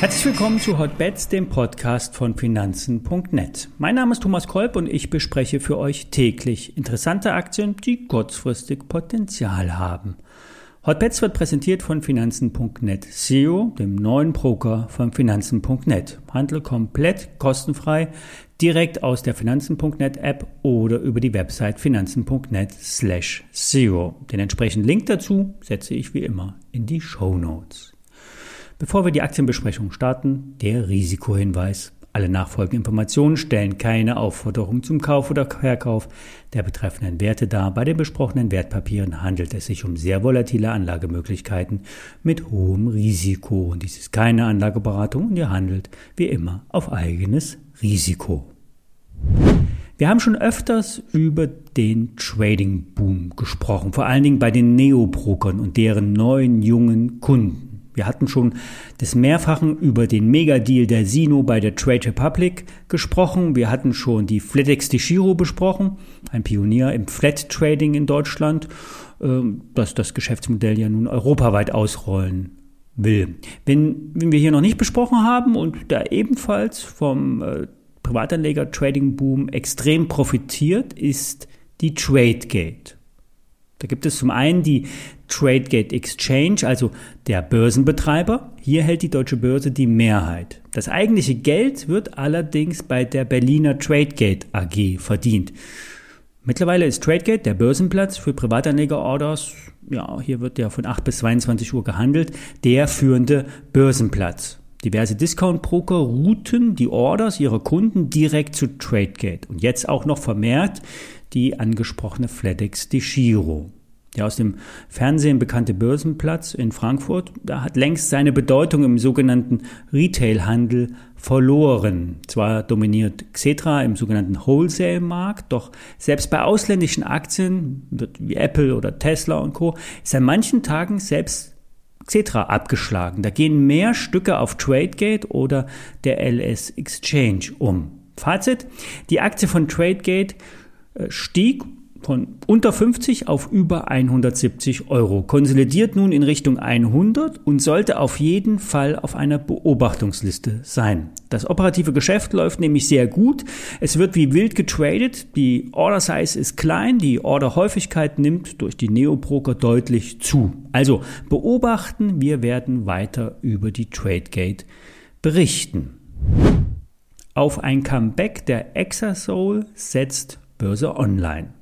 Herzlich willkommen zu Hotbets, dem Podcast von Finanzen.net. Mein Name ist Thomas Kolb und ich bespreche für euch täglich interessante Aktien, die kurzfristig Potenzial haben. Hotbets wird präsentiert von Finanzen.net SEO, dem neuen Broker von Finanzen.net. Handel komplett kostenfrei, direkt aus der Finanzen.net App oder über die Website Finanzen.net slash SEO. Den entsprechenden Link dazu setze ich wie immer in die Show Notes. Bevor wir die Aktienbesprechung starten, der Risikohinweis. Alle nachfolgenden Informationen stellen keine Aufforderung zum Kauf oder Verkauf der betreffenden Werte dar. Bei den besprochenen Wertpapieren handelt es sich um sehr volatile Anlagemöglichkeiten mit hohem Risiko. Und dies ist keine Anlageberatung und ihr handelt wie immer auf eigenes Risiko. Wir haben schon öfters über den Trading Boom gesprochen, vor allen Dingen bei den Neobrokern und deren neuen jungen Kunden. Wir hatten schon des Mehrfachen über den Megadeal der Sino bei der Trade Republic gesprochen. Wir hatten schon die FlatEx Shiro besprochen, ein Pionier im Flat Trading in Deutschland, ähm, das das Geschäftsmodell ja nun europaweit ausrollen will. Wenn, wenn wir hier noch nicht besprochen haben und da ebenfalls vom äh, Privatanleger Trading Boom extrem profitiert, ist die TradeGate. Da gibt es zum einen die TradeGate Exchange, also der Börsenbetreiber. Hier hält die deutsche Börse die Mehrheit. Das eigentliche Geld wird allerdings bei der Berliner TradeGate AG verdient. Mittlerweile ist TradeGate der Börsenplatz für Privatanlegerorders. Ja, hier wird ja von 8 bis 22 Uhr gehandelt. Der führende Börsenplatz. Diverse Discount-Broker routen die Orders ihrer Kunden direkt zu TradeGate. Und jetzt auch noch vermehrt die angesprochene FedEx de Giro. Der aus dem Fernsehen bekannte Börsenplatz in Frankfurt, da hat längst seine Bedeutung im sogenannten Retailhandel verloren. Zwar dominiert Xetra im sogenannten Wholesale-Markt, doch selbst bei ausländischen Aktien wie Apple oder Tesla und Co. ist an manchen Tagen selbst Xetra abgeschlagen. Da gehen mehr Stücke auf TradeGate oder der LS Exchange um. Fazit, die Aktie von TradeGate äh, stieg von unter 50 auf über 170 Euro, konsolidiert nun in Richtung 100 und sollte auf jeden Fall auf einer Beobachtungsliste sein. Das operative Geschäft läuft nämlich sehr gut. Es wird wie wild getradet. Die Order Size ist klein. Die Order Häufigkeit nimmt durch die Neobroker deutlich zu. Also beobachten. Wir werden weiter über die TradeGate berichten. Auf ein Comeback der Exasol setzt Börse Online.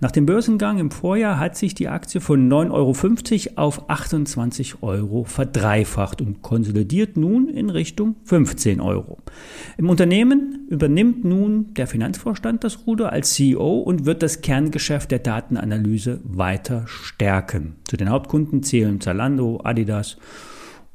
Nach dem Börsengang im Vorjahr hat sich die Aktie von 9,50 Euro auf 28 Euro verdreifacht und konsolidiert nun in Richtung 15 Euro. Im Unternehmen übernimmt nun der Finanzvorstand das Ruder als CEO und wird das Kerngeschäft der Datenanalyse weiter stärken. Zu den Hauptkunden zählen Zalando, Adidas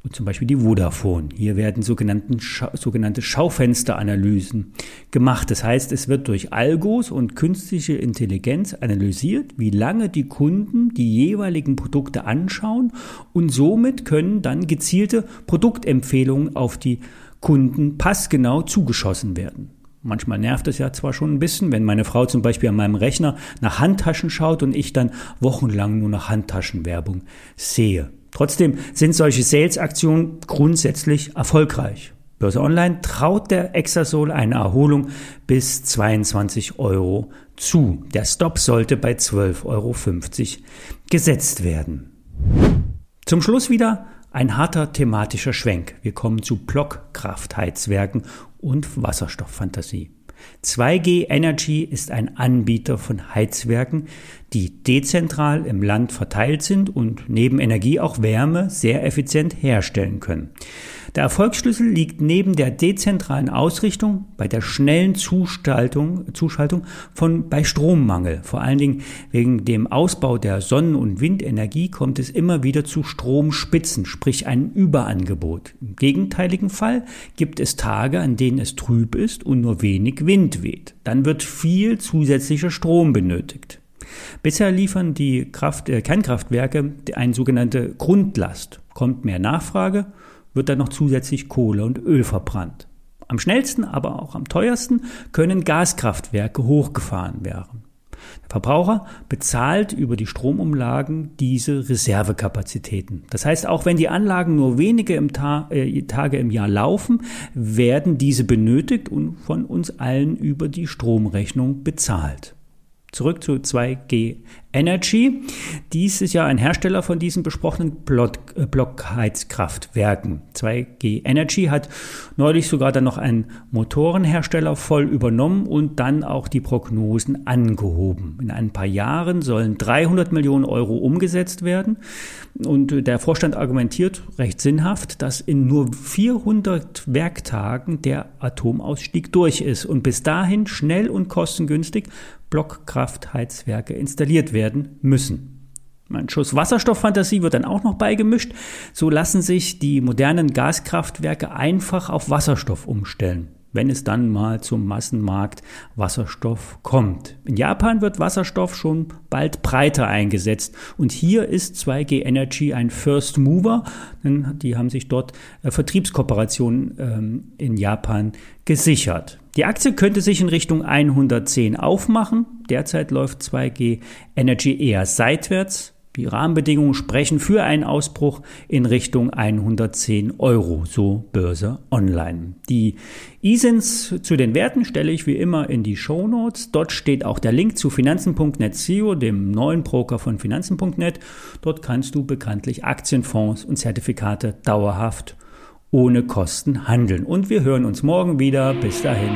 und zum Beispiel die Vodafone. Hier werden sogenannten, sogenannte Schaufensteranalysen gemacht. Das heißt, es wird durch Algos und künstliche Intelligenz analysiert, wie lange die Kunden die jeweiligen Produkte anschauen und somit können dann gezielte Produktempfehlungen auf die Kunden passgenau zugeschossen werden. Manchmal nervt es ja zwar schon ein bisschen, wenn meine Frau zum Beispiel an meinem Rechner nach Handtaschen schaut und ich dann wochenlang nur nach Handtaschenwerbung sehe. Trotzdem sind solche Sales-Aktionen grundsätzlich erfolgreich. Börse Online traut der Exasol eine Erholung bis 22 Euro zu. Der Stop sollte bei 12,50 Euro gesetzt werden. Zum Schluss wieder ein harter thematischer Schwenk. Wir kommen zu Blockkraftheizwerken und Wasserstofffantasie. 2G Energy ist ein Anbieter von Heizwerken, die dezentral im Land verteilt sind und neben Energie auch Wärme sehr effizient herstellen können. Der Erfolgsschlüssel liegt neben der dezentralen Ausrichtung bei der schnellen Zuschaltung, Zuschaltung von bei Strommangel. Vor allen Dingen wegen dem Ausbau der Sonnen- und Windenergie kommt es immer wieder zu Stromspitzen, sprich einem Überangebot. Im gegenteiligen Fall gibt es Tage, an denen es trüb ist und nur wenig Wind weht. Dann wird viel zusätzlicher Strom benötigt. Bisher liefern die Kraft, äh, Kernkraftwerke eine sogenannte Grundlast. Kommt mehr Nachfrage, wird dann noch zusätzlich Kohle und Öl verbrannt. Am schnellsten, aber auch am teuersten können Gaskraftwerke hochgefahren werden. Der Verbraucher bezahlt über die Stromumlagen diese Reservekapazitäten. Das heißt, auch wenn die Anlagen nur wenige im Ta äh, Tage im Jahr laufen, werden diese benötigt und von uns allen über die Stromrechnung bezahlt. Zurück zu 2G Energy. Dies ist ja ein Hersteller von diesen besprochenen äh, Blockheizkraftwerken. 2G Energy hat neulich sogar dann noch einen Motorenhersteller voll übernommen und dann auch die Prognosen angehoben. In ein paar Jahren sollen 300 Millionen Euro umgesetzt werden. Und der Vorstand argumentiert recht sinnhaft, dass in nur 400 Werktagen der Atomausstieg durch ist und bis dahin schnell und kostengünstig Blockkraftheizwerke installiert werden müssen. Ein Schuss Wasserstofffantasie wird dann auch noch beigemischt. So lassen sich die modernen Gaskraftwerke einfach auf Wasserstoff umstellen wenn es dann mal zum Massenmarkt Wasserstoff kommt. In Japan wird Wasserstoff schon bald breiter eingesetzt und hier ist 2G Energy ein First Mover, denn die haben sich dort äh, Vertriebskooperationen ähm, in Japan gesichert. Die Aktie könnte sich in Richtung 110 aufmachen. Derzeit läuft 2G Energy eher seitwärts. Die Rahmenbedingungen sprechen für einen Ausbruch in Richtung 110 Euro, so Börse Online. Die ISINs zu den Werten stelle ich wie immer in die Show Notes. Dort steht auch der Link zu Finanzen.net SEO, dem neuen Broker von Finanzen.net. Dort kannst du bekanntlich Aktienfonds und Zertifikate dauerhaft ohne Kosten handeln. Und wir hören uns morgen wieder. Bis dahin.